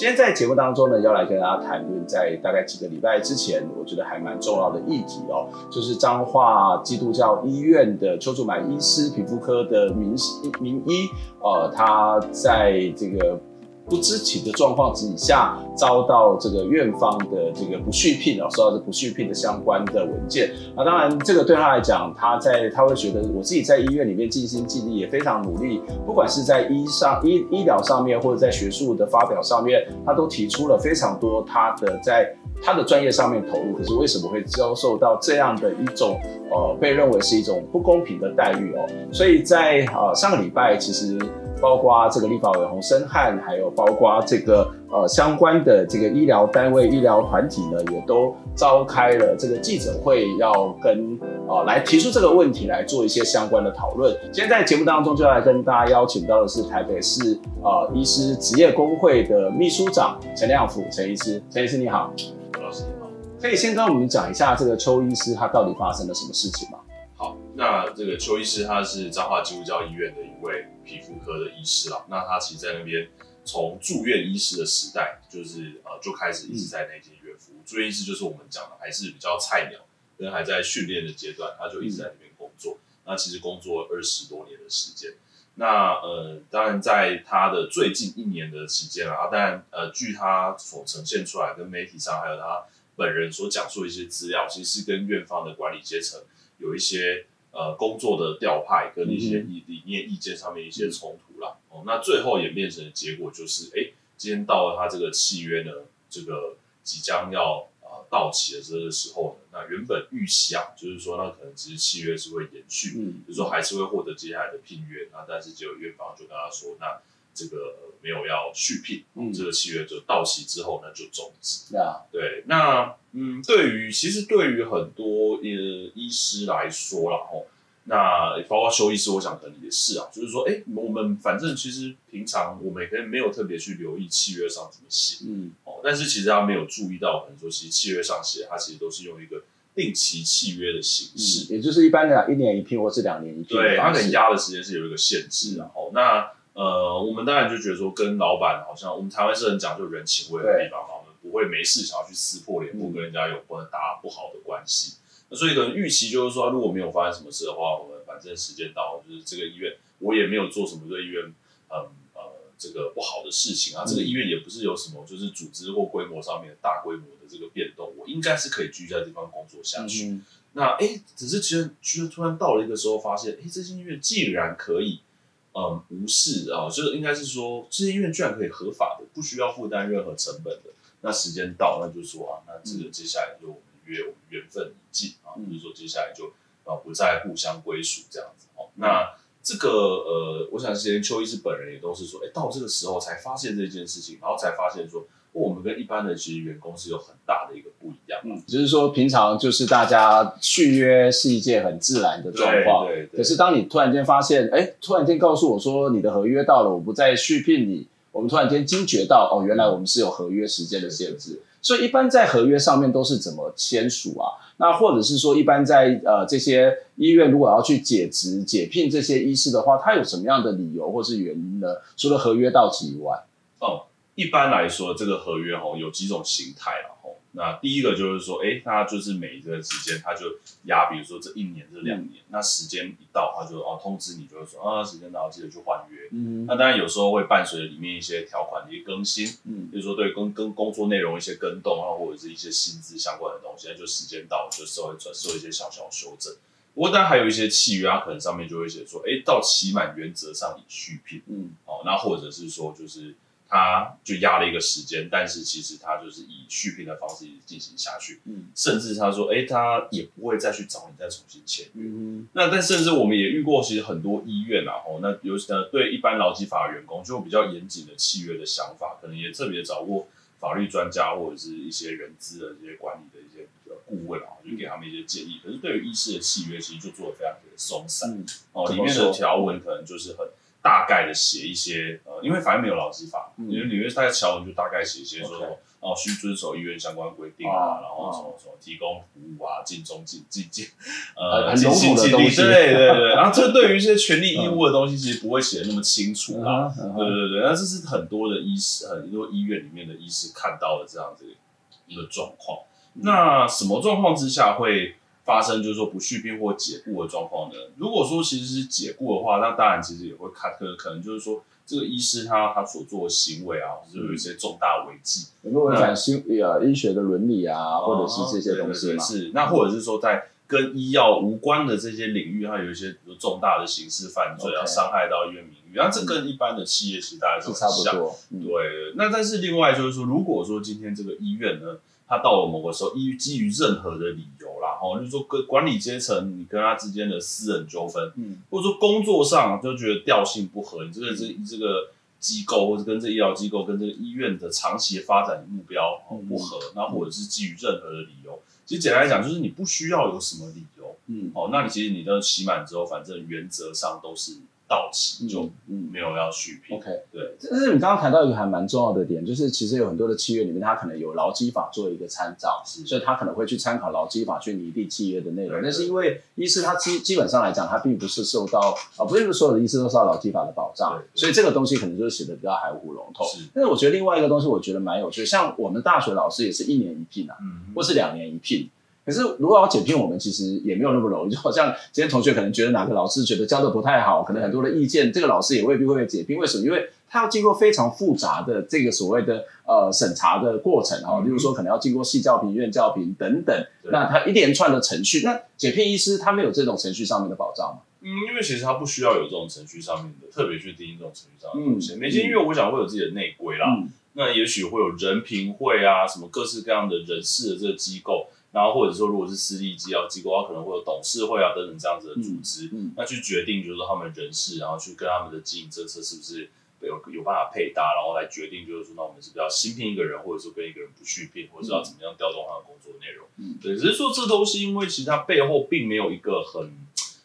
今天在节目当中呢，要来跟大家谈论，在大概几个礼拜之前，我觉得还蛮重要的议题哦，就是彰化基督教医院的邱祖满医师，皮肤科的名名医，呃，他在这个。不知情的状况之下，遭到这个院方的这个不续聘哦，收到这不续聘的相关的文件。那当然，这个对他来讲，他在他会觉得，我自己在医院里面尽心尽力，也非常努力，不管是在医上医医疗上面，或者在学术的发表上面，他都提出了非常多他的在他的专业上面投入。可是为什么会遭受到这样的一种呃被认为是一种不公平的待遇哦？所以在呃上个礼拜，其实。包括这个立法委员洪申翰，还有包括这个呃相关的这个医疗单位、医疗团体呢，也都召开了这个记者会，要跟呃来提出这个问题，来做一些相关的讨论。今天在节目当中，就要来跟大家邀请到的是台北市呃医师职业工会的秘书长陈亮甫陈医师，陈医师你好，陈老师你好，可以先跟我们讲一下这个邱医师他到底发生了什么事情吗？那这个邱医师他是彰化基督教医院的一位皮肤科的医师啦。那他其实在那边从住院医师的时代，就是呃就开始一直在那间医院服务。住院医师就是我们讲的还是比较菜鸟，跟还在训练的阶段，他就一直在那边工作。那其实工作二十多年的时间。那呃，当然在他的最近一年的期间啊，当然呃，据他所呈现出来跟媒体上还有他本人所讲述的一些资料，其实是跟院方的管理阶层。有一些呃工作的调派跟一些意理念意见上面一些冲突啦，哦，那最后演变成的结果就是，哎、欸，今天到了他这个契约呢，这个即将要呃到期的这个时候呢，那原本预期啊，就是说那可能其实契约是会延续，嗯，就是说还是会获得接下来的聘约，那但是结果院方就跟他说，那这个没有要续聘，嗯，这个契约就到期之后呢就终止，嗯、对，那。嗯，对于其实对于很多呃医师来说啦，吼，那包括修医师，我想可能也是啊，就是说，哎，我们反正其实平常我们也可以没有特别去留意契约上怎么写，嗯，哦，但是其实他没有注意到，可能说其实契约上写，他其实都是用一个定期契约的形式，嗯、也就是一般的一年一聘或是两年一聘，对，它可能压的时间是有一个限制，然后、嗯、那呃，我们当然就觉得说，跟老板好像我们台湾是很讲究人情味的地方嘛。我们不会没事想要去撕破脸，不跟人家有关打不好的关系。那所以可能预期就是说，如果没有发生什么事的话，我们反正时间到了，就是这个医院我也没有做什么对医院嗯呃这个不好的事情啊。这个医院也不是有什么就是组织或规模上面大规模的这个变动，我应该是可以继续在这地方工作下去。嗯、那哎，只是其实其实突然到了一个时候，发现哎，这间医院既然可以嗯不是啊，就是应该是说这些医院居然可以合法的，不需要负担任何成本的。那时间到，那就说啊，那这个接下来就我们约我们缘分已尽啊，就是说接下来就啊不再互相归属这样子哦。那这个呃，我想之前邱医师本人也都是说，哎，到这个时候才发现这件事情，然后才发现说，我们跟一般的其实员工是有很大的一个不一样。嗯，就是说平常就是大家续约是一件很自然的状况，对，对对。可是当你突然间发现，哎，突然间告诉我说你的合约到了，我不再续聘你。我们突然间惊觉到，哦，原来我们是有合约时间的限制，所以一般在合约上面都是怎么签署啊？那或者是说，一般在呃这些医院如果要去解职、解聘这些医师的话，他有什么样的理由或是原因呢？除了合约到期以外，哦，一般来说，这个合约哦有几种形态啊。那第一个就是说，哎，它就是每一个时间，他就压，比如说这一年、这两年，嗯、那时间一到，他就哦通知你，就是说啊，时间到，记得去换约。嗯，那当然有时候会伴随着里面一些条款的一些更新，嗯，比如说对跟跟工作内容一些更动啊，或者是一些薪资相关的东西，那就时间到就稍微转做一些小小修正。不过当然还有一些契约，它可能上面就会写说，哎，到期满原则上已续聘，嗯，哦，那或者是说就是。他就压了一个时间，但是其实他就是以续聘的方式进行下去，嗯，甚至他说，哎、欸，他也不会再去找你再重新签约，嗯，那但甚至我们也遇过，其实很多医院啊，吼，那尤其呢对一般劳基法员工就比较严谨的契约的想法，可能也特别找过法律专家或者是一些人资的这些管理的一些顾问啊，就给他们一些建议。可是对于医师的契约，其实就做的非常的松散，哦、嗯，里面的条文可能就是很。大概的写一些，呃，因为反正没有劳基法，因为里面大概条文就大概写一些说.哦，需遵守医院相关规定啊，oh. 然后什么什么提供服务啊，尽忠尽尽尽，呃，尽心尽力，对对对。然后这对于一些权利义务的东西，其实不会写的那么清楚啊。Uh -huh. 对对对，那这是很多的医师，很多医院里面的医师看到的这样子一个状况。那什么状况之下会？发生就是说不续聘或解雇的状况呢？如果说其实是解雇的话，那当然其实也会看，可可能就是说这个医师他他所做的行为啊，是有一些重大违纪，有没有违反新呃医学的伦理啊，或者是这些东西嘛？是，那或者是说在跟医药无关的这些领域，它有一些比如重大的刑事犯罪啊，伤.害到医院名誉，那这跟一般的企业其实大家都差不多。对，那但是另外就是说，如果说今天这个医院呢，他到了某个时候，依基于任何的理由啦，哈，就是说跟管理阶层你跟他之间的私人纠纷，嗯，或者说工作上就觉得调性不合，你这个这这个机构或者跟这医疗机构跟这个医院的长期发展目标不合，那、嗯、或者是基于任何的理由，其实简单来讲就是你不需要有什么理由，嗯，哦，那你其实你的期满之后，反正原则上都是。到期就嗯没有要续聘。OK，对。但是你刚刚谈到一个还蛮重要的点，就是其实有很多的契约里面，它可能有劳基法做一个参照，所以他可能会去参考劳基法去拟定契约的内容。但是因为医师他基基本上来讲，他并不是受到啊，不是所有的医师都受到劳基法的保障，所以这个东西可能就是写的比较含糊笼统。是。但是我觉得另外一个东西，我觉得蛮有趣，像我们大学老师也是一年一聘啊，嗯，或是两年一聘。可是，如果要解聘我们，其实也没有那么容易。就好像今天同学可能觉得哪个老师觉得教的不太好，可能很多的意见，这个老师也未必会被解聘。为什么？因为他要经过非常复杂的这个所谓的呃审查的过程哈，例如说可能要经过系教评、院教评等等，那他一连串的程序。那解聘医师他没有这种程序上面的保障吗？嗯，因为其实他不需要有这种程序上面的特别去定义这种程序上面的东西。每间医院我想会有自己的内规啦，嗯、那也许会有人评会啊，什么各式各样的人事的这个机构。然后或者说，如果是私立医疗机构，它可能会有董事会啊等等这样子的组织，嗯嗯、那去决定就是说他们人事，然后去跟他们的经营政策是不是有有办法配搭，然后来决定就是说，那我们是不是要新聘一个人，或者说跟一个人不续聘，或者是要怎么样调动他的工作内容？嗯，对，只是说这都是因为其实它背后并没有一个很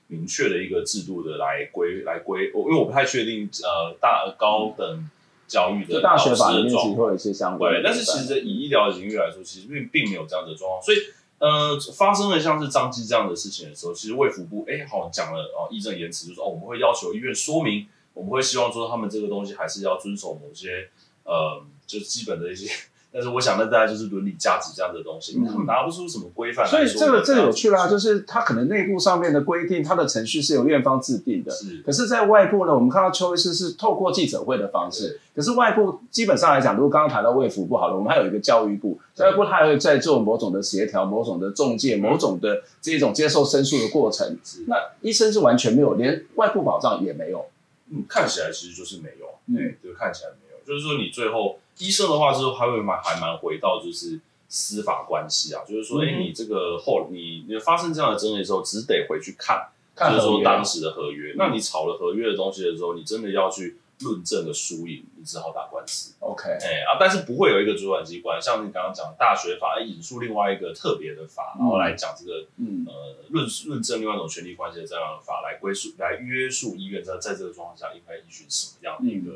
明确的一个制度的来规来规，因为我不太确定呃大高等。教育的大学法里面其实会有一些相关，对，但是其实以医疗的领域来说，其实并并没有这样的状况，所以呃，发生了像是张记这样的事情的时候，其实卫福部哎，好讲了哦，义正言辞就是说哦，我们会要求医院说明，我们会希望说他们这个东西还是要遵守某些呃，就基本的一些。但是我想，那大概就是伦理价值这样的东西，他们拿不出什么规范。所以这个这个有趣啦，就是他可能内部上面的规定，他的程序是由院方制定的。是。可是，在外部呢，我们看到邱医师是透过记者会的方式。可是外部基本上来讲，如果刚刚谈到卫福部好了，我们还有一个教育部，教育部他还会在做某种的协调、某种的中介、某种的这种接受申诉的过程。那医生是完全没有，连外部保障也没有。嗯，看起来其实就是没有。嗯，就，看起来没有，就是说你最后。医生的话，就是还会蛮还蛮回到就是司法关系啊，就是说，哎、嗯，你这个后你你发生这样的争议的时候，只得回去看，看就是说当时的合约。嗯、那你吵了合约的东西的时候，你真的要去论证的输赢，你只好打官司。OK，哎啊，但是不会有一个主管机关，像你刚刚讲大学法，引述另外一个特别的法，然后来讲这个，嗯呃，论论证另外一种权利关系的这样的法来归属来约束医院在在这个状况下应该依循什么样的一个。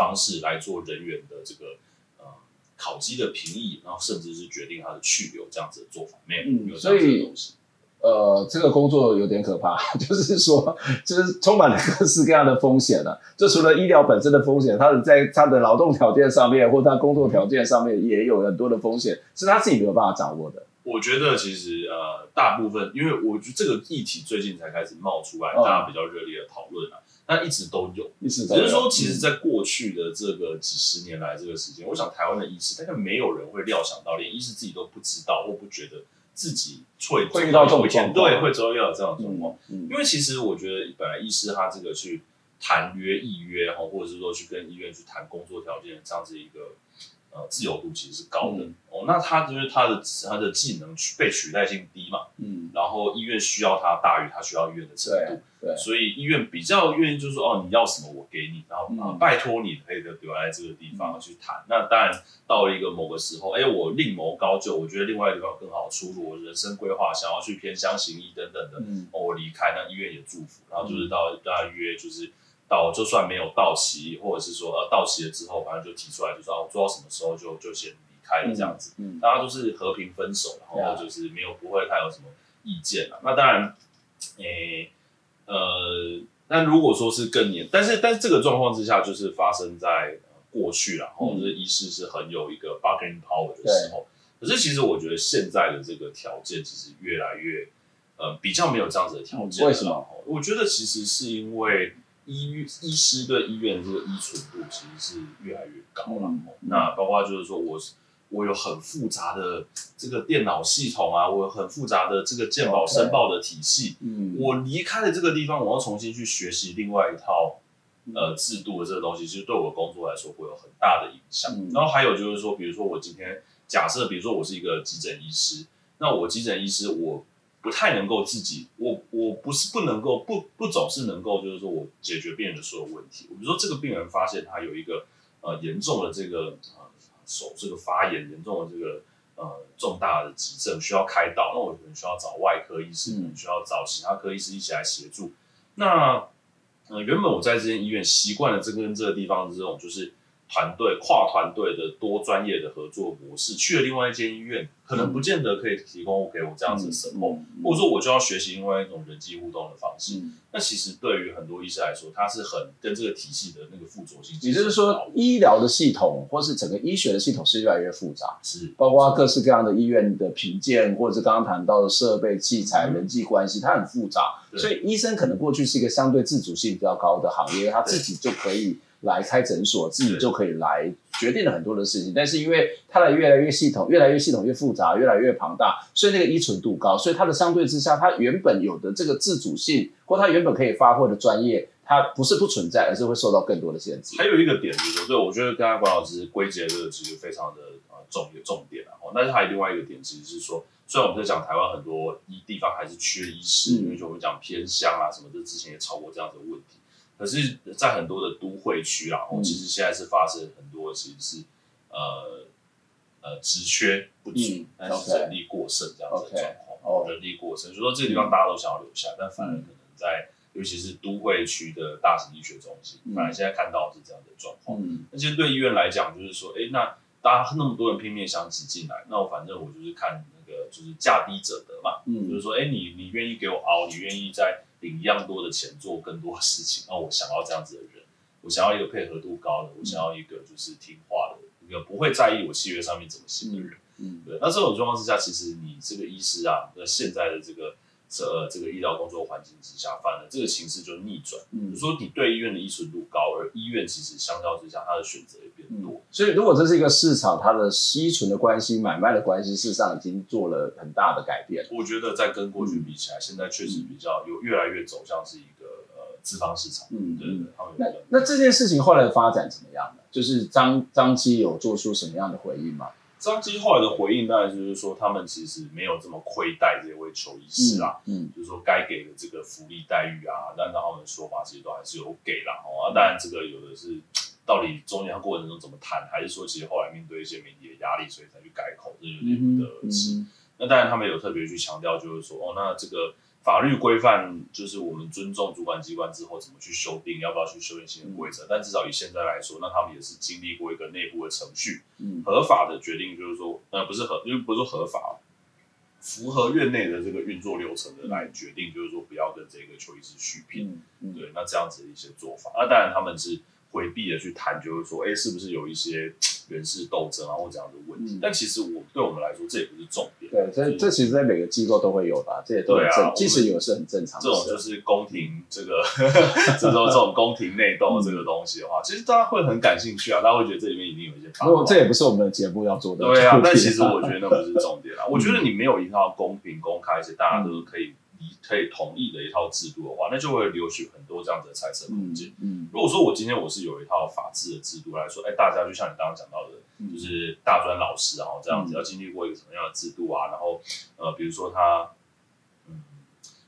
嗯方式来做人员的这个呃考绩的评议，然后甚至是决定他的去留这样子的做法，没有，没有这样子的东西。呃，这个工作有点可怕，就是说，就是充满了各式各样的风险了、啊。就除了医疗本身的风险，他的在他的劳动条件上面，或他工作条件上面，也有很多的风险，是他自己没有办法掌握的。我觉得其实呃，大部分，因为我觉得这个议题最近才开始冒出来，大家比较热烈的讨论啊。但一直都有，一直只是说，其实，在过去的这个几十年来，这个时间、嗯，我想台湾的医师，大概没有人会料想到，连医师自己都不知道，或不觉得自己会会遇到这种状况，对，会遭遇到这样的状况、嗯嗯。因为其实我觉得，本来医师他这个去谈约议约然后，或者是说去跟医院去谈工作条件这样子一个。呃，自由度其实是高的、嗯、哦。那他就是他的他的技能取被取代性低嘛，嗯，然后医院需要他大于他需要医院的程度，对，对，所以医院比较愿意就是说，哦，你要什么我给你，然后、拜托你可以留在这个地方去谈。嗯、那当然到了一个某个时候，哎，我另谋高就，我觉得另外一个地方有更好出路，我人生规划想要去偏乡行医等等的，嗯，哦，我离开，那医院也祝福，然后就是到大约就是。到就算没有到期，或者是说呃到期了之后，反正就提出来，就说我做到什么时候就就先离开了这样子，嗯，嗯大家都是和平分手，然后就是没有不会太有什么意见了。那当然，诶、欸，呃，那如果说是更年，但是但是这个状况之下，就是发生在过去了，然后就是医师是很有一个 bargaining power 的时候。可是其实我觉得现在的这个条件其实越来越呃比较没有这样子的条件，嗯。为什么？我觉得其实是因为。医医师对医院的这个依存度其实是越来越高了。嗯、那包括就是说我，我我有很复杂的这个电脑系统啊，我有很复杂的这个健保申报的体系。嗯，我离开了这个地方，我要重新去学习另外一套呃制度的这个东西，其实对我的工作来说会有很大的影响。嗯、然后还有就是说，比如说我今天假设，比如说我是一个急诊医师，那我急诊医师我。不太能够自己，我我不是不能够，不不总是能够，就是说我解决病人的所有问题。比如说这个病人发现他有一个呃严重的这个呃手这个发炎，严重的这个呃重大的急症需要开刀，那我可能需要找外科医师，嗯、需要找其他科医师一起来协助。那呃原本我在这间医院习惯了这跟这个地方的这种就是。团队跨团队的多专业的合作模式，去了另外一间医院，可能不见得可以提供给我这样子的 support，或者说我就要学习另外一种人际互动的方式。嗯、那其实对于很多医生来说，他是很跟这个体系的那个附着性。也就是说，医疗的系统或是整个医学的系统是越来越复杂，是包括各式各样的医院的评鉴，或者是刚刚谈到的设备器材、人际关系，它很复杂。所以医生可能过去是一个相对自主性比较高的行业，他自己就可以。来开诊所，自己就可以来决定了很多的事情。但是因为它的越来越系统，越来越系统越复杂，越来越庞大，所以那个依存度高，所以它的相对之下，它原本有的这个自主性或它原本可以发挥的专业，它不是不存在，而是会受到更多的限制。还有一个点就是说，对，我觉得刚才管老师归结这个其实非常的呃重一个重点啊。但是还有另外一个点，其实是说，虽然我们在讲台湾很多医地方还是缺医师，嗯、因为就我们讲偏乡啊什么的，之前也吵过这样的问题。可是，在很多的都会区啊，其实现在是发生很多，其实是呃呃职缺不足，但是人力过剩这样子的状况。人力过剩，就说这个地方大家都想要留下，但反而可能在，尤其是都会区的大型医学中心，反而现在看到是这样的状况。那其实对医院来讲，就是说，哎，那大家那么多人拼命想挤进来，那我反正我就是看那个，就是价低者得嘛。嗯，就是说，哎，你你愿意给我熬，你愿意在。领一样多的钱做更多的事情，那我想要这样子的人，我想要一个配合度高的，我想要一个就是听话的，一个不会在意我契约上面怎么写的人。嗯，对。那这种状况之下，其实你这个医师啊，那现在的这个。这呃，这个医疗工作环境之下，反而这个形势就逆转。嗯，说你对医院的依存度高，而医院其实相较之下，它的选择也变多。所以，如果这是一个市场，它的依存的关系、买卖的关系，事实上已经做了很大的改变。我觉得在跟过去比起来，嗯、现在确实比较有越来越走向是一个呃资方市场。嗯，对对。那那这件事情后来的发展怎么样呢？就是张张基有做出什么样的回应吗？张基后来的回应，当然就是说，他们其实没有这么亏待这位邱医师啊，嗯，嗯就是说该给的这个福利待遇啊，按照他们的说法，其实都还是有给啦。哦，啊，当然这个有的是到底中间过程中怎么谈，还是说其实后来面对一些媒体的压力，所以才去改口，这有点不得而知。嗯嗯、那当然他们有特别去强调，就是说，哦，那这个。法律规范就是我们尊重主管机关之后怎么去修订，要不要去修订新的规则？但至少以现在来说，那他们也是经历过一个内部的程序，嗯，合法的决定就是说，呃，不是合，因为不是说合法，符合院内的这个运作流程的来决定，就是说不要跟这个邱医师续聘，嗯，对，那这样子的一些做法，那当然他们是。回避的去谈，就是说，哎，是不是有一些人事斗争啊，或这样的问题？但其实我对我们来说，这也不是重点。对，这这其实，在每个机构都会有吧，这也都很正，即使有是很正常的。这种就是宫廷这个，这种这种宫廷内斗这个东西的话，其实大家会很感兴趣啊，大家会觉得这里面一定有一些。不过这也不是我们的节目要做的。对啊，但其 实我觉得那不是重点啊。我觉得你没有一套公平、公开，而且大家都可以理可以同意的一套制度的话，那就会留取很多这样子的猜测空间。嗯，如果说我今天我是有一套法治的制度来说，哎，大家就像你刚刚讲到的，就是大专老师啊，这样子要经历过一个什么样的制度啊，然后呃，比如说他。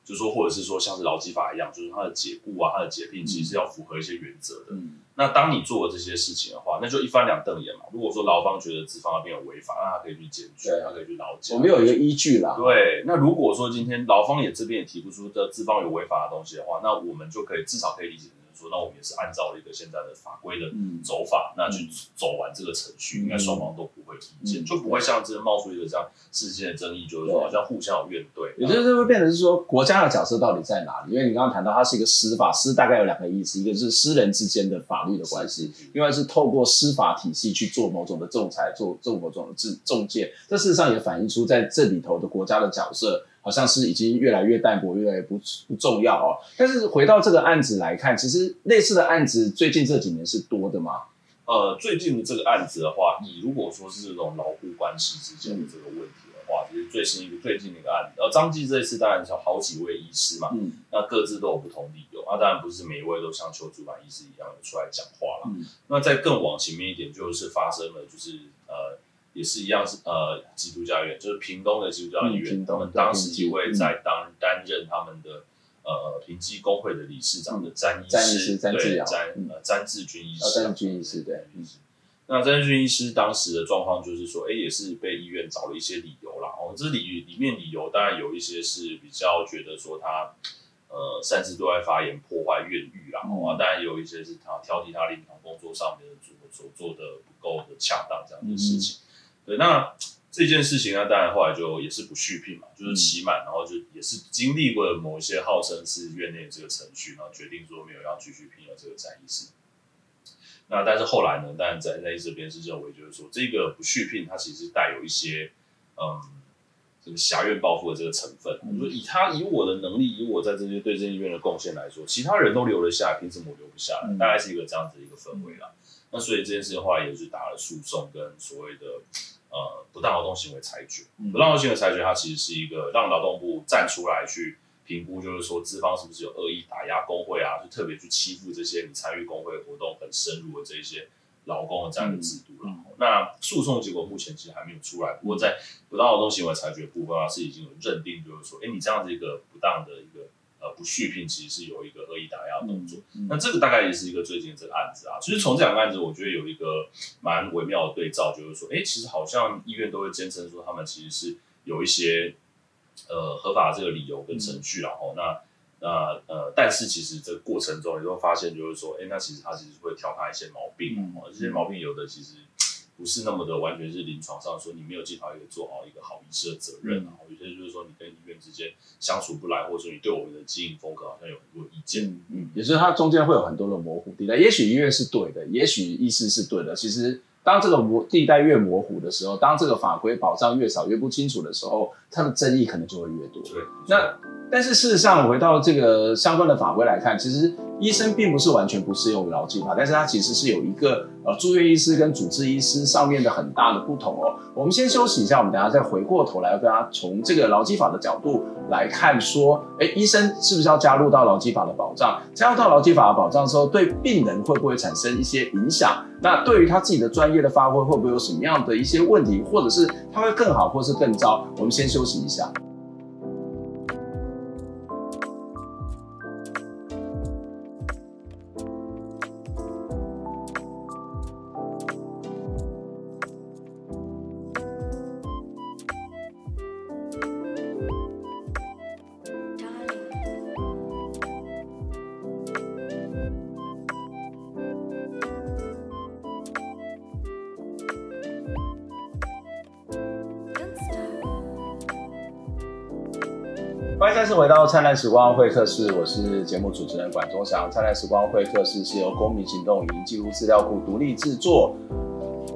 就是说，或者是说，像是劳基法一样，就是他的解雇啊，他的解聘，其实是要符合一些原则的。嗯，那当你做了这些事情的话，那就一翻两瞪眼嘛。如果说劳方觉得资方那边有违法，那他可以去检举，他可以去劳检。我们有一个依据啦。对，那如果说今天劳方也这边也提不出这资方有违法的东西的话，那我们就可以至少可以理解成说。那我们也是按照一个现在的法规的走法，嗯、那去走完这个程序，嗯、应该双方都不嗯、就不会像这冒出一个这样事件的争议，就是说好像互相有怨怼。也就是会变成是说，国家的角色到底在哪里？因为你刚刚谈到它是一个司法，司大概有两个意思，一个是私人之间的法律的关系，另外是透过司法体系去做某种的仲裁，做做某种的中中介。这事实上也反映出在这里头的国家的角色。好像是已经越来越淡薄，越来越不不重要哦。但是回到这个案子来看，其实类似的案子最近这几年是多的吗？呃，最近的这个案子的话，你如果说是这种劳雇关系之间的这个问题的话，其实最新一个最近的一个案子，呃，张继这一次当然是有好几位医师嘛，嗯，那各自都有不同理由，那当然不是每一位都像邱主管医师一样的出来讲话了。嗯，那再更往前面一点，就是发生了，就是呃。也是一样是呃基督教医院，就是屏东的基督教医院，他们当时几位在当担任他们的呃平基工会的理事长的詹医师，对詹呃詹志军医师，詹志军医师对，那詹志军医师当时的状况就是说，哎，也是被医院找了一些理由啦。哦，这里里面理由当然有一些是比较觉得说他呃擅自对外发言破坏院誉啦，哦，当然也有一些是他挑剔他临床工作上面的所所做的不够的恰当这样的事情。对，那这件事情呢，当然后来就也是不续聘嘛，就是期满，然后就也是经历过了某一些号称是院内这个程序，然后决定说没有要继续聘了这个詹医师。那但是后来呢，当然在在这边是认为，就是说这个不续聘，它其实带有一些嗯这个挟怨报复的这个成分。嗯、说以他以我的能力，以我在这些对这医院的贡献来说，其他人都留了下来，凭什么我留不下来？嗯、大概是一个这样子的一个氛围啦。那所以这件事的话，也是打了诉讼跟所谓的呃不当劳动行为裁决。不当劳动行为裁决，它其实是一个让劳动部站出来去评估，就是说资方是不是有恶意打压工会啊，就特别去欺负这些你参与工会活动很深入的这一些劳工的这样的制度了。嗯、那诉讼结果目前其实还没有出来，不过在不当劳动行为裁决部分啊，是已经有认定，就是说，哎，你这样子一个不当的一个。呃，不续聘其实是有一个恶意打压的动作，嗯嗯、那这个大概也是一个最近的这个案子啊。其实从这两个案子，我觉得有一个蛮微妙的对照，就是说，哎、欸，其实好像医院都会坚称说他们其实是有一些呃合法的这个理由跟程序，然后、嗯、那那呃，但是其实这个过程中，你会发现就是说，哎、欸，那其实他其实会挑他一些毛病，嗯、这些毛病有的其实。不是那么的完全是临床上说你没有尽好一个做好一个好医师的责任，然后有些就是说你跟医院之间相处不来，或者说你对我们的经营风格好像有很多意见，嗯，嗯，也就是它中间会有很多的模糊地带，也许医院是对的，也许医师是对的，其实。当这个模地带越模糊的时候，当这个法规保障越少、越不清楚的时候，它的争议可能就会越多。对，那但是事实上，回到这个相关的法规来看，其实医生并不是完全不适用于劳基法，但是它其实是有一个呃住院医师跟主治医师上面的很大的不同哦。我们先休息一下，我们等下再回过头来，要跟大家从这个劳基法的角度来看，说，哎，医生是不是要加入到劳基法的保障？加入到劳基法的保障之后，对病人会不会产生一些影响？那对于他自己的专业的发挥，会不会有什么样的一些问题，或者是它会更好，或是更糟？我们先休息一下。回到灿烂时光会客室，我是节目主持人管中祥。灿烂时光会客室是由公民行动影音记录资料库独立制作。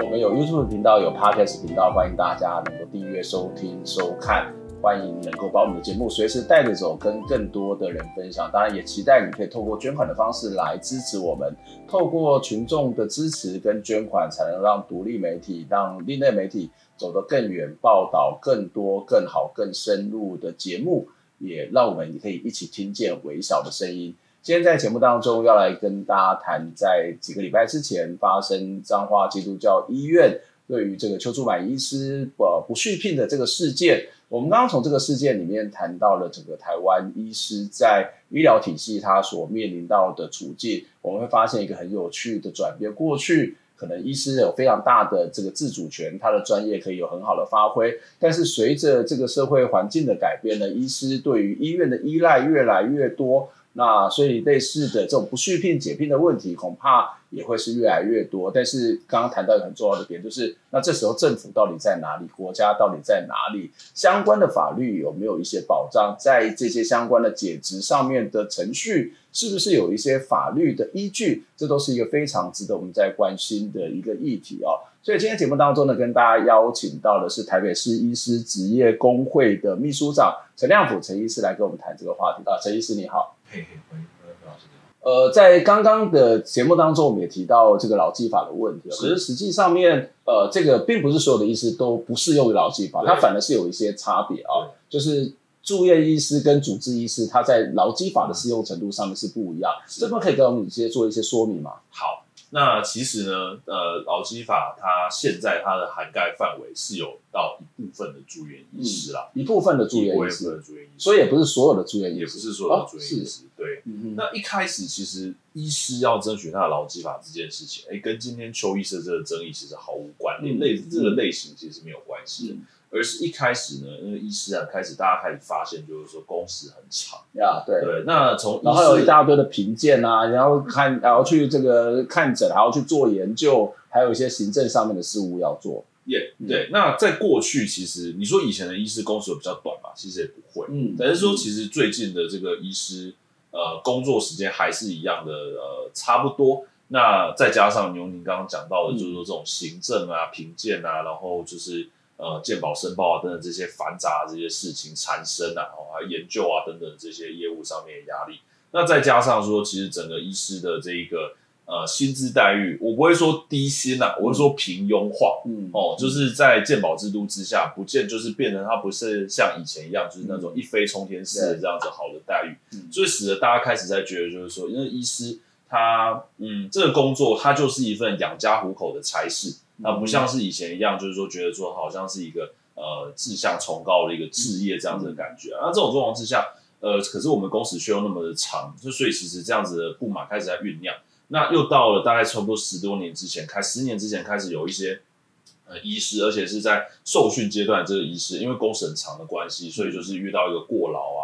我们有 YouTube 频道，有 Podcast 频道，欢迎大家能够订阅、收听、收看。欢迎能够把我们的节目随时带着走，跟更多的人分享。当然，也期待你可以透过捐款的方式来支持我们。透过群众的支持跟捐款，才能让独立媒体、让另类媒体走得更远，报道更多、更好、更深入的节目。也让我们也可以一起听见微小的声音。今天在节目当中要来跟大家谈，在几个礼拜之前发生彰化基督教医院对于这个邱出买医师呃不续聘的这个事件。我们刚刚从这个事件里面谈到了整个台湾医师在医疗体系他所面临到的处境，我们会发现一个很有趣的转变。过去可能医师有非常大的这个自主权，他的专业可以有很好的发挥，但是随着这个社会环境的改变呢，医师对于医院的依赖越来越多。那所以类似的这种不续聘解聘的问题，恐怕也会是越来越多。但是刚刚谈到一个很重要的点，就是那这时候政府到底在哪里？国家到底在哪里？相关的法律有没有一些保障？在这些相关的解职上面的程序，是不是有一些法律的依据？这都是一个非常值得我们在关心的一个议题哦。所以今天节目当中呢，跟大家邀请到的是台北市医师职业工会的秘书长陈亮甫陈医师来跟我们谈这个话题啊。陈医师你好。欢迎。呃，在刚刚的节目当中，我们也提到这个劳基法的问题。可是实际上面，呃，这个并不是所有的医师都不适用于劳基法，它反而是有一些差别啊。就是住院医师跟主治医师，他在劳基法的适用程度上面是不一样。这边可以跟我们直接做一些说明吗？好。那其实呢，呃，劳基法它现在它的涵盖范围是有到一部分的住院医师啦，嗯、一部分的住院医师，住院医师，所以也不是所有的住院医师，也不是所有的住院医师，哦、对。嗯、那一开始其实医师要争取他的劳基法这件事情，哎，跟今天邱医师这个争议其实毫无关联，类、嗯、这个类型其实没有关系而是一开始呢，那个医师啊，开始大家开始发现，就是说工时很长呀，对对。那从然后有一大堆的评鉴啊，然后看，然后去这个看诊，还要去做研究，还有一些行政上面的事务要做。也、yeah, 对。那在过去，其实你说以前的医师工时比较短嘛，其实也不会。嗯。但是说，其实最近的这个医师，呃，工作时间还是一样的，呃，差不多。那再加上牛您刚刚讲到的，就是说这种行政啊、评鉴啊，然后就是。呃，健保申报啊等等这些繁杂的这些事情产生啊，哦，还有研究啊等等这些业务上面的压力，那再加上说，其实整个医师的这一个呃薪资待遇，我不会说低薪呐、啊，我会说平庸化，嗯，哦，就是在健保制度之下，不见就是变成它不是像以前一样，就是那种一飞冲天式的这样子好的待遇，嗯，所以使得大家开始在觉得，就是说，因为医师他，嗯，这个工作它就是一份养家糊口的差事。那不像是以前一样，就是说觉得说好像是一个呃志向崇高的一个志业这样子的感觉。那这种状况之下，呃，可是我们工时却又那么的长，就所以其实这样子的不满开始在酝酿。那又到了大概差不多十多年之前，开十年之前开始有一些。呃，医师，而且是在受训阶段，这个医师因为工时很长的关系，所以就是遇到一个过劳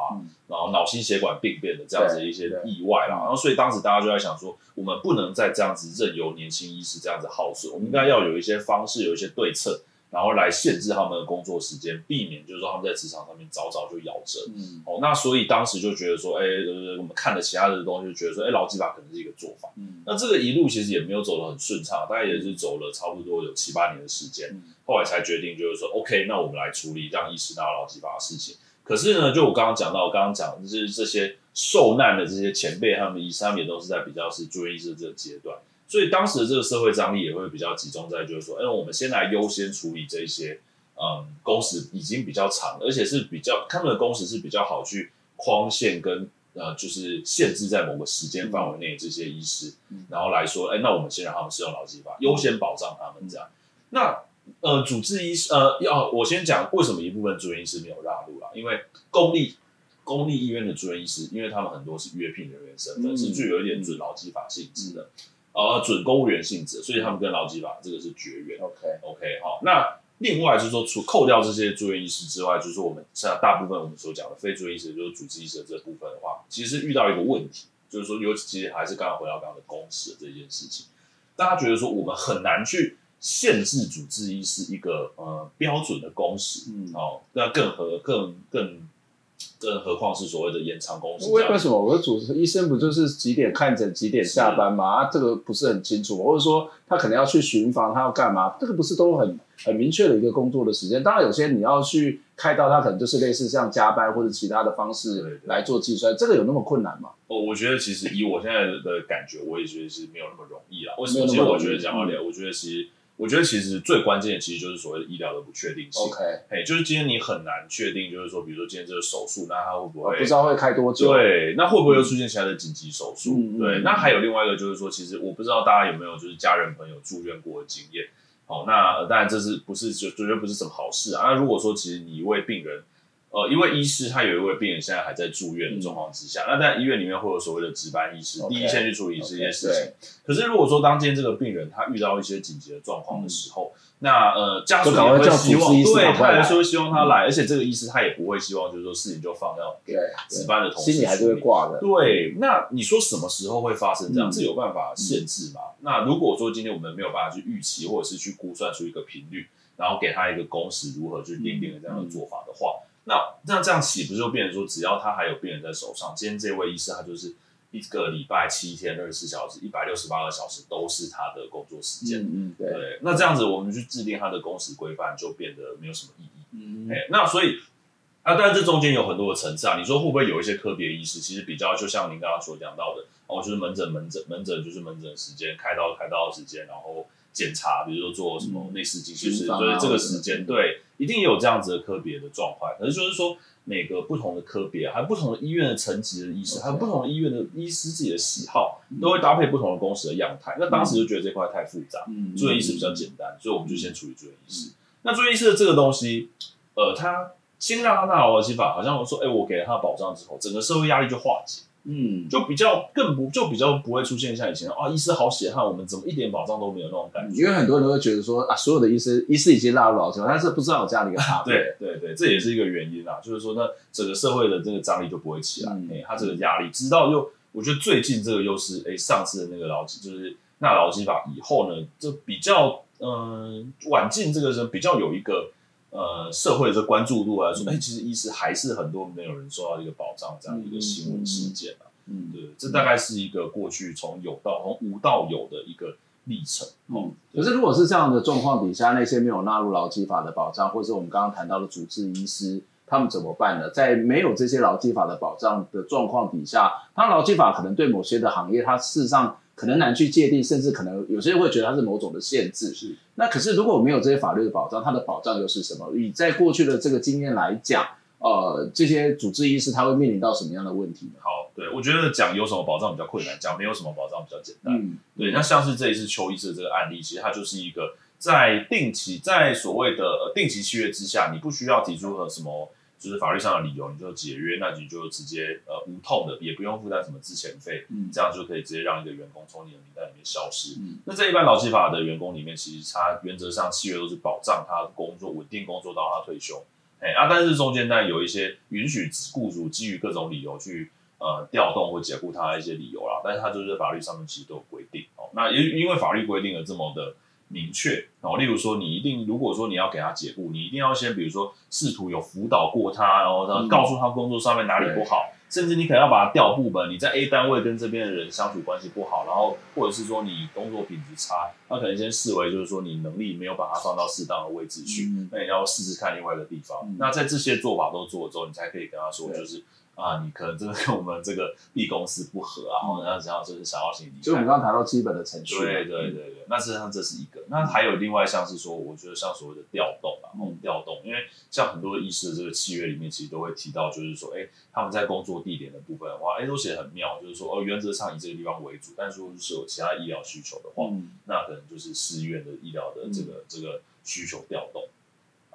然后脑心血管病变的这样子的一些意外啦。然后，所以当时大家就在想说，我们不能再这样子任由年轻医师这样子耗损，我们应该要有一些方式，有一些对策。然后来限制他们的工作时间，避免就是说他们在职场上面早早就夭折。嗯，哦，那所以当时就觉得说，哎，呃，我们看了其他的东西，就觉得说，哎，劳基法可能是一个做法。嗯，那这个一路其实也没有走得很顺畅，大概也是走了差不多有七八年的时间，嗯、后来才决定就是说，OK，那我们来处理让医师拿劳基法的事情。可是呢，就我刚刚讲到，我刚刚讲就是这些受难的这些前辈，他们医生他们也都是在比较是住院医师这个阶段。所以当时的这个社会张力也会比较集中在，就是说，哎，我们先来优先处理这些，嗯，工时已经比较长，而且是比较他们的工时是比较好去框限跟呃，就是限制在某个时间范围内这些医师，嗯、然后来说，哎，那我们先让他们使用劳基法，优先保障他们这样。那呃，主治医师呃，要我先讲为什么一部分住院医师没有纳入啦，因为公立公立医院的住院医师，因为他们很多是约聘人员身份，嗯、是具有一点准劳基法性质的。呃，准公务员性质，所以他们跟劳基法这个是绝缘。OK，OK，好。那另外就是说，除扣掉这些住院医师之外，就是说我们像大部分我们所讲的非住院医师，就是主治医师的这部分的话，其实遇到一个问题，就是说，尤其还是刚刚回到刚刚的公司的这件事情，大家觉得说我们很难去限制主治医是一个呃标准的工时，嗯，哦，那更何更更。更何况是所谓的延长工时。为为什么我的主治医生不就是几点看诊几点下班吗？啊，这个不是很清楚，或者说他可能要去巡房，他要干嘛？这个不是都很很明确的一个工作的时间。当然，有些你要去开刀，他可能就是类似像加班或者其他的方式来做计算。这个有那么困难吗？哦，我觉得其实以我现在的感觉，我也觉得是没有那么容易啦。为什么？其实我觉得讲到脸，我觉得其实我觉得其实最关键的其实就是所谓的医疗的不确定性。OK，哎，就是今天你很难确定，就是说，比如说今天这个手术，那它会不会不知道会开多久？对，那会不会又出现其他的紧急手术？嗯、对，那还有另外一个就是说，其实我不知道大家有没有就是家人朋友住院过的经验。好，那当然这是不是就绝对不是什么好事啊？那如果说其实你一位病人。呃，一位医师，他有一位病人现在还在住院的状况之下，嗯、那在医院里面会有所谓的值班医师，okay, 第一线去处理这些事情。Okay, 可是如果说当今天这个病人他遇到一些紧急的状况的时候，嗯、那呃家属也会希望，对，他还是会希望他来，嗯、而且这个医师他也不会希望就是说事情就放掉给值班的同事，心里还是会挂的。对，那你说什么时候会发生这样？这、嗯、有办法限制吗？嗯、那如果说今天我们没有办法去预期，或者是去估算出一个频率，然后给他一个工时，如何去订定的这样的做法的话。那那这样起不就变成说，只要他还有病人在手上，今天这位医师他就是一个礼拜七天二十四小时一百六十八个小时都是他的工作时间。嗯，嗯对，对。那这样子我们去制定他的工时规范就变得没有什么意义。嗯，嗯那所以啊，当然这中间有很多的层次啊。你说会不会有一些科别医师，其实比较就像您刚刚所讲到的，哦，就是门诊门诊门诊就是门诊时间，开刀开刀的时间，然后。检查，比如说做什么内视镜，就是所以这个时间，对，一定也有这样子的科别的状况。可是就是说，每个不同的科别，还有不同的医院的层级的医师，还有不同的医院的医师自己的喜好，都会搭配不同的工时的样态。那当时就觉得这块太复杂，住院医师比较简单，所以我们就先处理住院医师。那住院医师的这个东西，呃，他先让他纳劳基法，好像说，哎，我给了他保障之后，整个社会压力就化解。嗯，就比较更不就比较不会出现像以前啊，医师好血汗，我们怎么一点保障都没有那种感觉？因为很多人都会觉得说啊，所有的医师医师已经纳入劳基法，但是不知道有这样的一个差别。对对对，这也是一个原因啊，就是说呢整个社会的这个张力就不会起来，哎、嗯欸，他这个压力，直到又我觉得最近这个又是哎、欸、上次的那个劳基就是那劳基法以后呢，就比较嗯晚进这个人比较有一个。呃，社会的这关注度来说，哎、其实医师还是很多没有人受到一个保障这样的一个新闻事件啊。嗯，对，这大概是一个过去从有到从无到有的一个历程。嗯，可是如果是这样的状况底下，那些没有纳入劳基法的保障，或者是我们刚刚谈到的主治医师，他们怎么办呢？在没有这些劳基法的保障的状况底下，他劳基法可能对某些的行业，它事实上。可能难去界定，甚至可能有些人会觉得它是某种的限制。是，那可是如果没有这些法律的保障，它的保障又是什么？以在过去的这个经验来讲，呃，这些主治医师他会面临到什么样的问题呢？好，对，我觉得讲有什么保障比较困难，讲没有什么保障比较简单。嗯，对，那像是这一次邱医师的这个案例，其实它就是一个在定期在所谓的定期契约之下，你不需要提出和什么。就是法律上的理由，你就解约，那你就直接呃无痛的，也不用负担什么资遣费，嗯，这样就可以直接让一个员工从你的名单里面消失。嗯，那在一般劳基法的员工里面，其实他原则上契约都是保障他工作稳定工作到他退休，哎啊，但是中间呢有一些允许雇主基于各种理由去呃调动或解雇他的一些理由啦，但是他就是法律上面其实都有规定哦。那因因为法律规定了这么的。明确哦，例如说，你一定如果说你要给他解雇，你一定要先比如说试图有辅导过他，然后他告诉他工作上面哪里不好，嗯、甚至你可能要把他调部门。你在 A 单位跟这边的人相处关系不好，然后或者是说你工作品质差，他可能先视为就是说你能力没有把他放到适当的位置去，嗯、那你要试试看另外一个地方。嗯、那在这些做法都做了之后，你才可以跟他说就是。啊，你可能真的跟我们这个 B 公司不合啊，然后然后想要就是想要请你。就我们刚刚谈到基本的程序。对对对对，那实际上这是一个。那还有另外像是说，我觉得像所谓的调动啊，嗯，调动，因为像很多医师的这个契约里面，其实都会提到，就是说，哎，他们在工作地点的部分的话，哎，都写的很妙，就是说，哦，原则上以这个地方为主，但是如果是有其他医疗需求的话，嗯，那可能就是私院的医疗的这个、嗯、这个需求调动。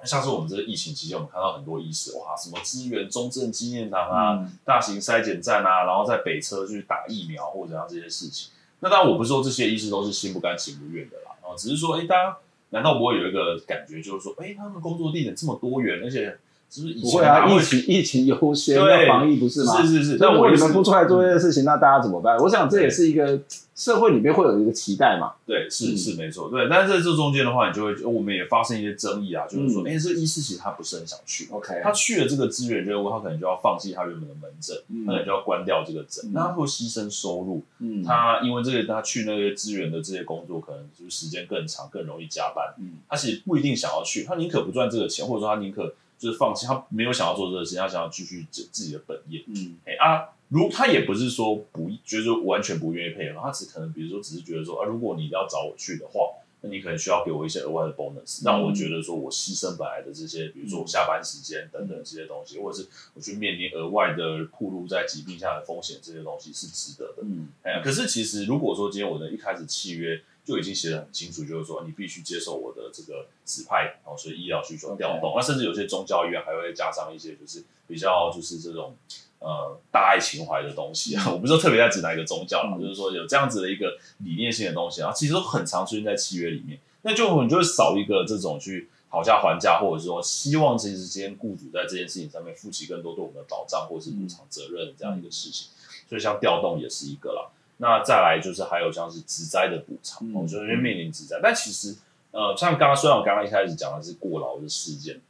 像是我们这个疫情期间，我们看到很多医师，哇，什么支援中正纪念堂啊，嗯、大型筛检站啊，然后在北车去打疫苗或者这样这些事情。那当然，我不是说这些医师都是心不甘情不愿的啦，啊，只是说，哎，大家难道不会有一个感觉，就是说，哎，他们工作地点这么多元，而且。是不是以前不会啊？疫情疫情优先，要防疫不是吗？是是是。那如果你们不出来做这件事情，那大家怎么办？我想这也是一个社会里面会有一个期待嘛。对，是是没错。对，但是在这中间的话，你就会，我们也发生一些争议啊，就是说，哎，这医师其实他不是很想去。OK，他去了这个资源任务，他可能就要放弃他原本的门诊，他可能就要关掉这个诊，那他会牺牲收入。嗯，他因为这个，他去那些资源的这些工作，可能就是时间更长，更容易加班。嗯，他其实不一定想要去，他宁可不赚这个钱，或者说他宁可。就是放弃，他没有想要做这个事情，他想要继续自自己的本业。嗯，哎啊，如他也不是说不，就是完全不愿意配合，他只可能比如说只是觉得说啊，如果你要找我去的话，那你可能需要给我一些额外的 bonus，让我觉得说我牺牲本来的这些，比如说我下班时间等等这些东西，或者是我去面临额外的暴露在疾病下的风险，这些东西是值得的。嗯，哎呀，可是其实如果说今天我的一开始契约就已经写的很清楚，就是说你必须接受我的这个指派，然后所以医疗需求调动，那甚至有些宗教医院还会加上一些就是比较就是这种。呃，大爱情怀的东西啊，我不是说特别在指哪一个宗教，嗯、就是说有这样子的一个理念性的东西啊，其实都很常出现在契约里面。那就你就会少一个这种去讨价还价，或者说希望其实今天雇主在这件事情上面负起更多对我们的保障或是补偿责任这样一个事情。嗯、所以像调动也是一个啦。那再来就是还有像是职灾的补偿，我觉得面临职灾，但其实呃，像刚刚虽然我刚刚一开始讲的是过劳的事件。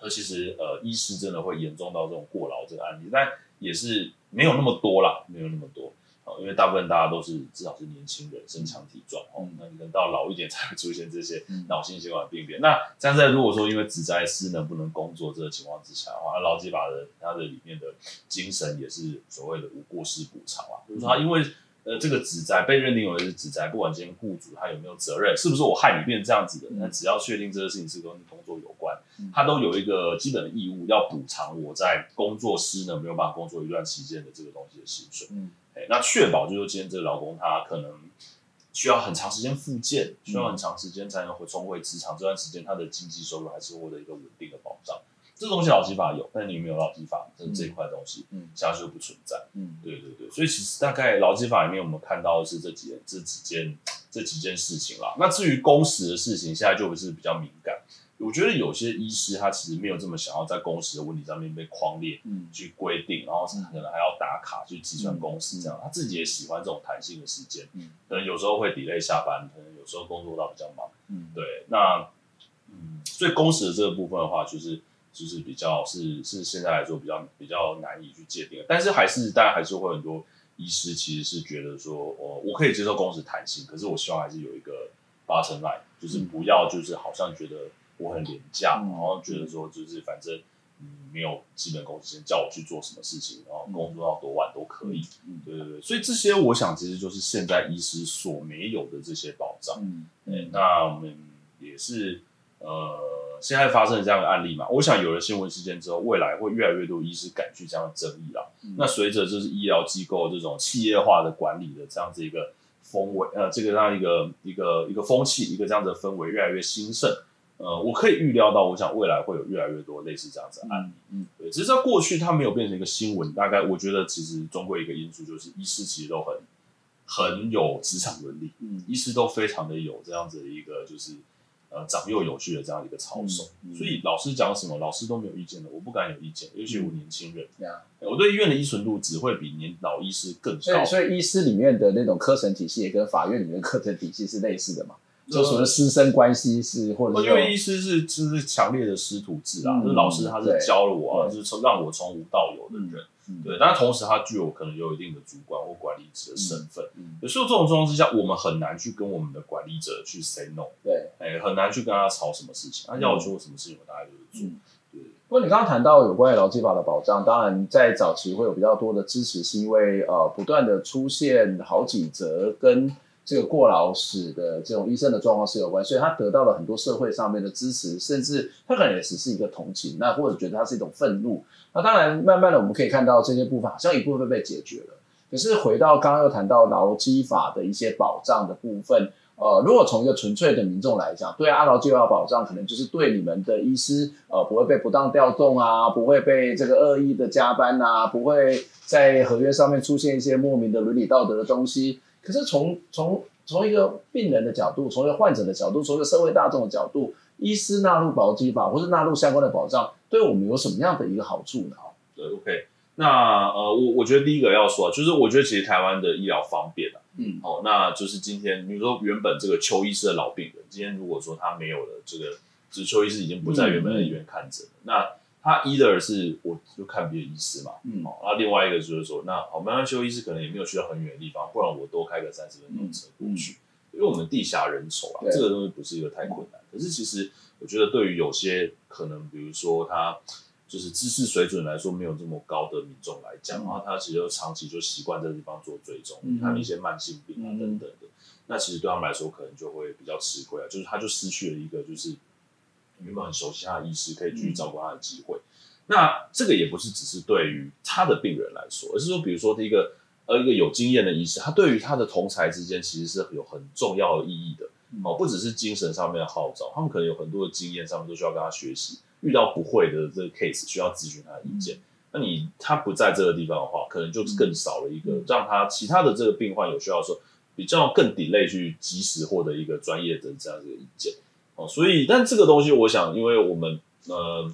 而其实，呃，医师真的会严重到这种过劳这个案例，但也是没有那么多啦，没有那么多，因为大部分大家都是至少是年轻人，身强体壮，哦、嗯，那你等到老一点才会出现这些脑性血管病变。嗯、那现在如果说因为职灾师能不能工作这个情况之下的话，劳基法的它的里面的精神也是所谓的无过失补偿啊，就是他因为。呃，这个职灾被认定为是职灾，不管今天雇主他有没有责任，是不是我害你变成这样子的，那、嗯、只要确定这个事情是跟工作有关，嗯、他都有一个基本的义务要补偿我在工作失能没有办法工作一段期间的这个东西的薪水。嗯，那确保就是今天这个劳工他可能需要很长时间复健，需要很长时间才能回重回职场，这段时间他的经济收入还是获得一个稳定的保障。这东西劳基法有，但你没有劳基法，这这一块东西，嗯，现在就不存在，嗯，对对对，所以其实大概劳基法里面我们看到的是这几件、这几件、这几件事情啦。那至于工时的事情，现在就不是比较敏感。我觉得有些医师他其实没有这么想要在工时的问题上面被框列，嗯，去规定，然后可能还要打卡去计算工时这样，他自己也喜欢这种弹性的时间，嗯，可能有时候会 delay 下班，可能有时候工作到比较忙，嗯，对，那嗯，所以工时的这个部分的话，就是。就是比较是是现在来说比较比较难以去界定，但是还是当然还是会很多医师其实是觉得说，哦，我可以接受工时弹性，可是我希望还是有一个 bottom line，就是不要就是好像觉得我很廉价，嗯、然后觉得说就是反正嗯没有基本工时，叫我去做什么事情，然后工作到多晚都可以，嗯，对对对，所以这些我想其实就是现在医师所没有的这些保障，嗯，那我们也是呃。现在发生了这样的案例嘛，我想有了新闻事件之后，未来会越来越多医师敢去这样的争议啦。嗯、那随着就是医疗机构这种企业化的管理的这样子一个风味，呃，这个这样一个一个一个风气，一个这样子的氛围越来越兴盛。呃，我可以预料到，我想未来会有越来越多类似这样子的案例。嗯，对，只是在过去它没有变成一个新闻，大概我觉得其实中国一个因素就是医师其实都很很有职场伦理，嗯，医师都非常的有这样子的一个就是。呃，长幼有序的这样一个操守，嗯嗯、所以老师讲什么，老师都没有意见的。我不敢有意见，尤其我年轻人，嗯、我对医院的依存度只会比年老医师更高。所以，所以医师里面的那种课程体系也跟法院里面的科层体系是类似的嘛？就所谓师生关系是，或者是因为医师是就是强烈的师徒制啊，嗯、就是老师他是教了我，啊，就是从让我从无到有的人。嗯对，但同时他具有可能有一定的主管或管理者的身份，嗯，嗯，所以这种状况之下，我们很难去跟我们的管理者去 say no，对，哎，很难去跟他吵什么事情，他要我做什么事情，我大概就是做。嗯、对。不过你刚刚谈到有关于劳基法的保障，当然在早期会有比较多的支持，是因为呃不断的出现好几则跟。这个过劳死的这种医生的状况是有关，所以他得到了很多社会上面的支持，甚至他可能也只是一个同情，那或者觉得他是一种愤怒。那当然，慢慢的我们可以看到这些部分好像一部分被解决了。可是回到刚刚又谈到劳基法的一些保障的部分，呃，如果从一个纯粹的民众来讲，对阿，劳基法保障可能就是对你们的医师，呃，不会被不当调动啊，不会被这个恶意的加班啊，不会在合约上面出现一些莫名的伦理道德的东西。可是从从从一个病人的角度，从一个患者的角度，从一个社会大众的角度，医师纳入保基法或是纳入相关的保障，对我们有什么样的一个好处呢？对，OK，那呃，我我觉得第一个要说，就是我觉得其实台湾的医疗方便啊，嗯，哦，那就是今天比如说原本这个邱医师的老病人，今天如果说他没有了这个，就是邱医师已经不在原本的医院看诊了，嗯、那。他 either 是我就看别的医师嘛，嗯，好，那另外一个就是说，那好，慢慢修医师可能也没有去到很远的地方，不然我多开个三十分钟车过去，因为我们地狭人稠啊，这个东西不是一个太困难。可是其实我觉得对于有些可能，比如说他就是知识水准来说没有这么高的民众来讲，嗯、然后他其实就长期就习惯这个地方做追踪，嗯、看一些慢性病啊、嗯、等等的，那其实对他们来说可能就会比较吃亏啊，就是他就失去了一个就是原本很熟悉他的医师可以继续照顾他的机会。嗯、那这个也不是只是对于他的病人来说，而是说比如说第一个呃一个有经验的医师，他对于他的同才之间其实是有很重要的意义的哦，不只是精神上面的号召，他们可能有很多的经验上面都需要跟他学习。遇到不会的这个 case，需要咨询他的意见。嗯、那你他不在这个地方的话，可能就更少了一个让他其他的这个病患有需要说比较更 delay 去及时获得一个专业的这样一个意见。哦，所以但这个东西，我想，因为我们呃。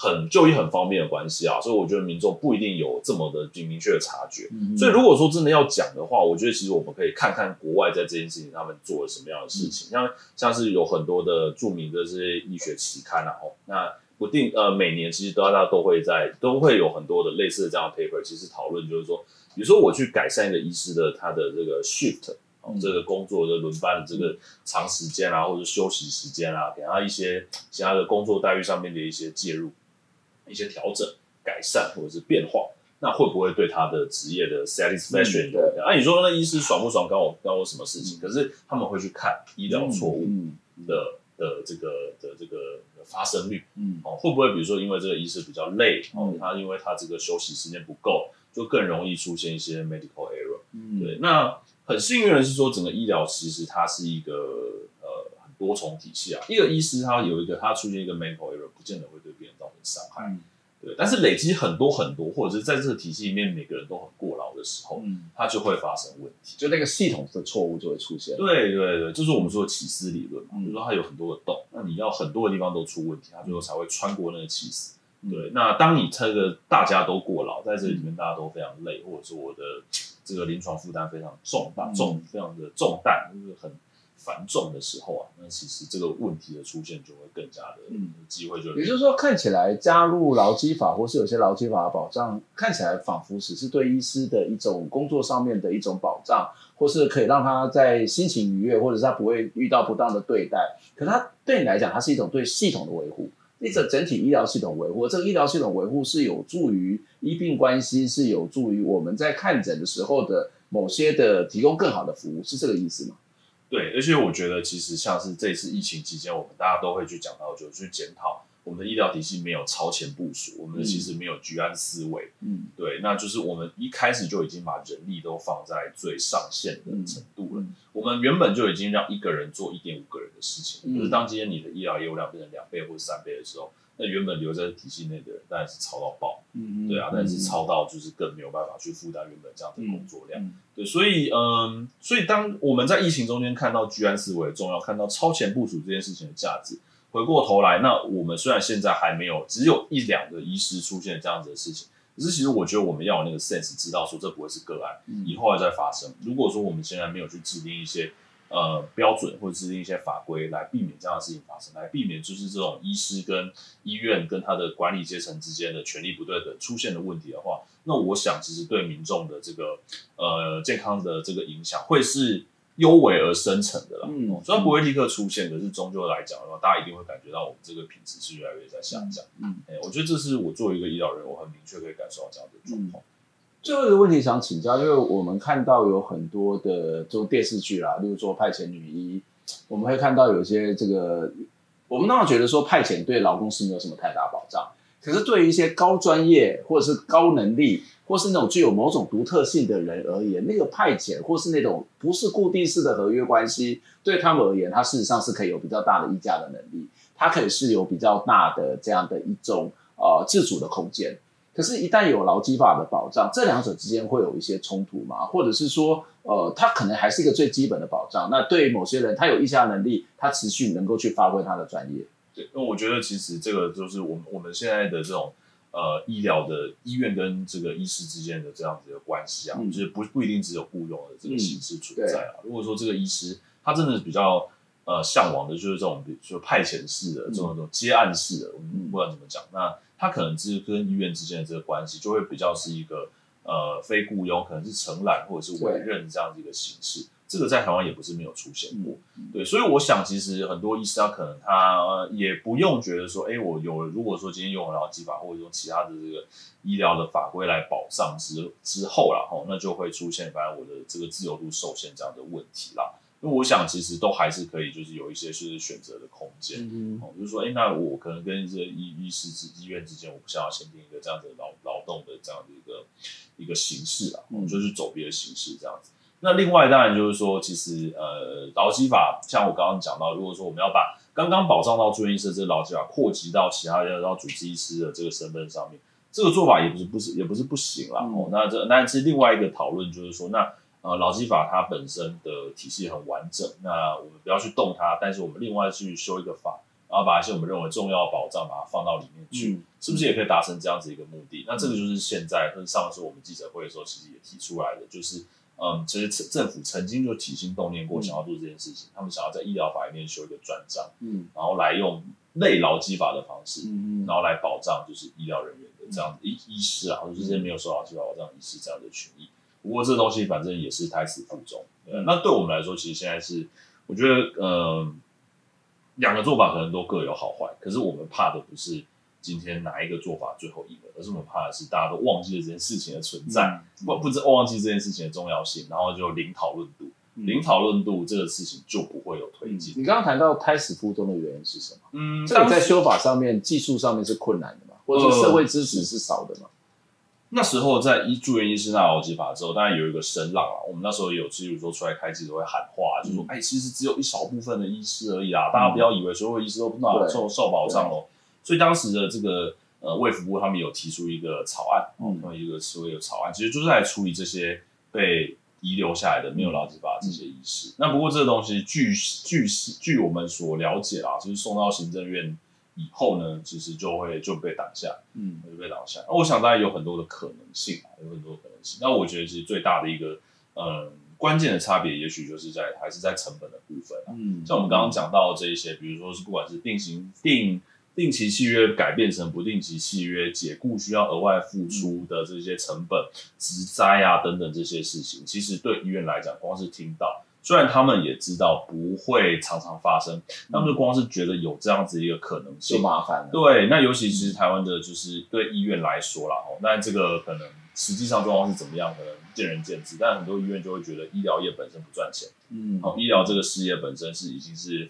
很就医很方便的关系啊，所以我觉得民众不一定有这么的明确的察觉。嗯、所以如果说真的要讲的话，我觉得其实我们可以看看国外在这件事情他们做了什么样的事情，嗯、像像是有很多的著名的这些医学期刊啊，哦，那不定呃每年其实大家都会在都会有很多的类似的这样的 paper，其实讨论就是说，比如说我去改善一个医师的他的这个 shift，这个工作的轮班的这个长时间啊，或者休息时间啊，给他一些其他的工作待遇上面的一些介入。一些调整、改善或者是变化，那会不会对他的职业的 satisfaction？、嗯、对，啊，你说那医师爽不爽，关我关我什么事情？嗯、可是他们会去看医疗错误的、嗯、的这个的这个发生率，嗯，哦，会不会比如说因为这个医师比较累，哦，他因为他这个休息时间不够，就更容易出现一些 medical error，嗯，对。那很幸运的是说，整个医疗其实它是一个呃很多重体系啊，一个医师他有一个他出现一个 medical error，不见得会对别人造成伤害。嗯对，但是累积很多很多，或者是在这个体系里面每个人都很过劳的时候，嗯，它就会发生问题，就那个系统的错误就会出现。对对对，就是我们说的起司理论嘛，嗯、就是说它有很多的洞，那你要很多的地方都出问题，它最后才会穿过那个起司。嗯、对，那当你这个大家都过劳，在这里面大家都非常累，或者是我的这个临床负担非常重大，重非常的重担，就是很。繁重的时候啊，那其实这个问题的出现就会更加的，嗯，机会就也就是说，看起来加入劳基法或是有些劳基法的保障，看起来仿佛只是对医师的一种工作上面的一种保障，或是可以让他在心情愉悦，或者是他不会遇到不当的对待。可是他对你来讲，它是一种对系统的维护，一个整体医疗系统维护。这个医疗系统维护是有助于医病关系，是有助于我们在看诊的时候的某些的提供更好的服务，是这个意思吗？对，而且我觉得其实像是这次疫情期间，我们大家都会去讲到，就去检讨我们的医疗体系没有超前部署，我们其实没有居安思危。嗯，对，那就是我们一开始就已经把人力都放在最上限的程度了。嗯、我们原本就已经让一个人做一点五个人的事情，嗯、就是当今天你的医疗业务量变成两倍或者三倍的时候。那原本留在体系内的人，当然是超到爆，对啊，但是超到就是更没有办法去负担原本这样的工作量，对，所以嗯，所以当我们在疫情中间看到居安思危的重要，看到超前部署这件事情的价值，回过头来，那我们虽然现在还没有只有一两个医师出现这样子的事情，可是其实我觉得我们要有那个 sense，知道说这不会是个案，嗯、以后还在发生。如果说我们现在没有去制定一些。呃，标准或者制定一些法规来避免这样的事情发生，来避免就是这种医师跟医院跟他的管理阶层之间的权力不对等出现的问题的话，那我想其实对民众的这个呃健康的这个影响会是幽微而深层的啦。嗯，虽然不会立刻出现，可是终究来讲的话，大家一定会感觉到我们这个品质是越来越在下降。嗯，哎、欸，我觉得这是我作为一个医疗人，我很明确可以感受到这样的状况。嗯最后一个问题想请教，因为我们看到有很多的这种电视剧啦，例如说派遣女医，我们会看到有些这个，我们当然觉得说派遣对劳工是没有什么太大保障，可是对于一些高专业或者是高能力，或是那种具有某种独特性的人而言，那个派遣或是那种不是固定式的合约关系，对他们而言，它事实上是可以有比较大的议价的能力，它可以是有比较大的这样的一种呃自主的空间。可是，一旦有劳基法的保障，这两者之间会有一些冲突吗？或者是说，呃，它可能还是一个最基本的保障？那对于某些人，他有议价能力，他持续能够去发挥他的专业。对，那我觉得其实这个就是我们我们现在的这种呃医疗的医院跟这个医师之间的这样子的关系啊，嗯、就是不不一定只有雇佣的这个形式存在啊。嗯、如果说这个医师他真的是比较呃向往的，就是这种比如说派遣式的这种这种接案式的，我不管怎么讲，那。他可能是跟医院之间的这个关系，就会比较是一个呃非雇佣，可能是承揽或者是委任这样的一个形式。对这个在台湾也不是没有出现过。对，所以我想其实很多医师他可能他也不用觉得说，哎，我有了，如果说今天用了劳基法或者用其他的这个医疗的法规来保障之之后然后那就会出现反正我的这个自由度受限这样的问题啦。因为我想，其实都还是可以，就是有一些是选择的空间。嗯，哦，就是说，哎，那我可能跟这个医医师之医院之间，我不想要签订一个这样子劳劳动的这样的一个一个形式啊，嗯就是走别的形式这样子。那另外当然就是说，其实呃，劳基法像我刚刚讲到，如果说我们要把刚刚保障到住院医师这个劳基法扩及到其他要要主治医师的这个身份上面，这个做法也不是不是也不是不行啦。哦，那这那是另外一个讨论，就是说那。呃，劳基法它本身的体系很完整，那我们不要去动它，但是我们另外去修一个法，然后把一些我们认为重要的保障把它放到里面去，嗯、是不是也可以达成这样子一个目的？嗯、那这个就是现在，跟上次我们记者会的时候，其实也提出来的，就是嗯，其实政府曾经就起心动念过，想要做这件事情，嗯、他们想要在医疗法里面修一个专章，嗯，然后来用类劳基法的方式，嗯，然后来保障就是医疗人员的这样子医、嗯、医师啊，或者这些没有受劳基法保障医师这样的权益。不过这东西反正也是胎死腹中，那对我们来说，其实现在是我觉得，呃，两个做法可能都各有好坏。可是我们怕的不是今天哪一个做法最后赢了，而是我们怕的是大家都忘记了这件事情的存在，不不知忘记这件事情的重要性，然后就零讨论度，零讨论度这个事情就不会有推进。你刚刚谈到胎死腹中的原因是什么？嗯，这个在修法上面、技术上面是困难的嘛，或者说社会支持是少的嘛？那时候在医住院医师那劳基法之后，当然有一个声浪啊。我们那时候也有，比如说出来开记者会喊话，就说：“哎，其实只有一少部分的医师而已啊，大家不要以为所有医师都不能受受保障哦。”所以当时的这个呃卫福部他们有提出一个草案，嗯，他们一个所谓的草案，其实就是来处理这些被遗留下来的没有劳基法这些医师。那不过这个东西，据据据我们所了解啊，就是送到行政院。以后呢，其实就会就被挡下，嗯，就被挡下。那我想当然有很多的可能性啊，有很多可能性。那我觉得其实最大的一个，嗯，关键的差别，也许就是在还是在成本的部分啊。嗯，像我们刚刚讲到这一些，比如说是不管是定型定定期契约改变成不定期契约，解雇需要额外付出的这些成本、职灾啊等等这些事情，其实对医院来讲，光是听到。虽然他们也知道不会常常发生，他们就光是觉得有这样子一个可能性，就麻烦了。对，那尤其是台湾的，就是对医院来说啦，哦，那这个可能实际上状况是怎么样，可能见仁见智。但很多医院就会觉得医疗业本身不赚钱，嗯，好，医疗这个事业本身是已经是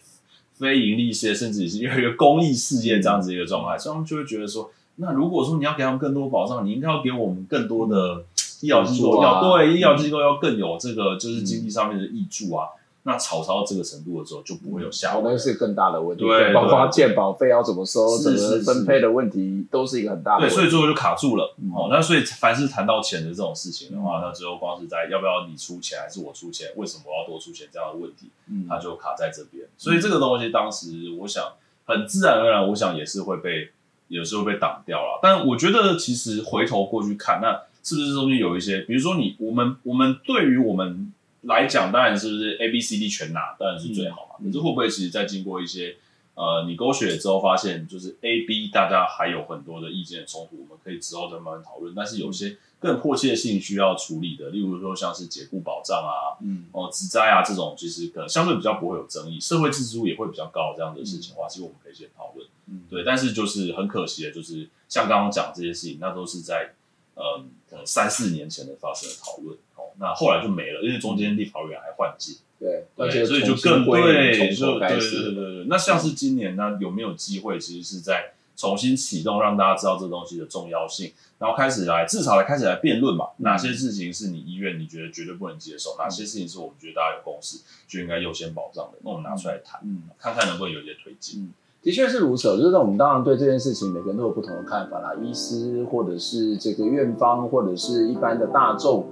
非盈利事业，甚至也是因为一个公益事业这样子一个状态，所以他们就会觉得说，那如果说你要给他们更多保障，你应该要给我们更多的。医疗机构要对医疗机构要更有这个就是经济上面的益助啊，那炒到这个程度的时候就不会有下文，那是更大的问题。对，包括健保费要怎么收、怎么分配的问题，都是一个很大的问题。对，所以最后就卡住了。哦，那所以凡是谈到钱的这种事情的话，那最后光是在要不要你出钱还是我出钱，为什么我要多出钱这样的问题，嗯，它就卡在这边。所以这个东西当时我想很自然而然，我想也是会被有时候被挡掉了。但我觉得其实回头过去看那。是不是中间有一些，比如说你我们我们对于我们来讲，当然是不是 A B C D 全拿，当然是最好嘛。嗯、可是会不会其实在经过一些呃你勾选之后，发现就是 A B 大家还有很多的意见冲突，我们可以之后再慢慢讨论。但是有些更迫切性需要处理的，例如说像是解雇保障啊，嗯，哦职灾啊这种，其实可能相对比较不会有争议，社会支持度也会比较高这样的事情的话，其实我们可以先讨论。嗯，对。但是就是很可惜的，就是像刚刚讲这些事情，那都是在。嗯，可能三四年前的发生的讨论，哦，那后来就没了，因为中间立法委员还换届，对，而且所以就更对，对，对，对，对，对，那像是今年呢，有没有机会，其实是在重新启动，让大家知道这东西的重要性，然后开始来，至少来开始来辩论嘛，哪些事情是你医院你觉得绝对不能接受，哪些事情是我们觉得大家有共识，就应该优先保障的，那我们拿出来谈，嗯，看看能不能有一些推进。嗯的确是如此，就是我们当然对这件事情，每个人都有不同的看法啦。医师或者是这个院方，或者是一般的大众，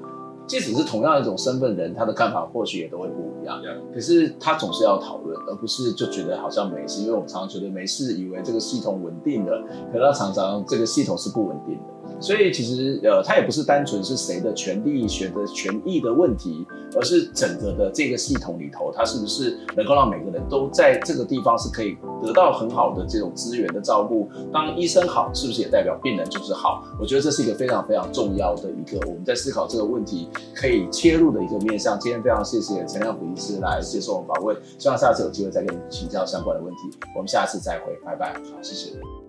即使是同样一种身份的人，他的看法或许也都会不一样。可是他总是要讨论，而不是就觉得好像没事。因为我们常常觉得没事，以为这个系统稳定的，可是他常常这个系统是不稳定的。所以其实呃，它也不是单纯是谁的权利、选的权益的问题，而是整个的这个系统里头，它是不是能够让每个人都在这个地方是可以得到很好的这种资源的照顾？当医生好，是不是也代表病人就是好？我觉得这是一个非常非常重要的一个我们在思考这个问题可以切入的一个面向。今天非常谢谢陈亮甫医师来接受我们访问，希望下次有机会再跟你请教相关的问题。我们下次再会，拜拜，好，谢谢。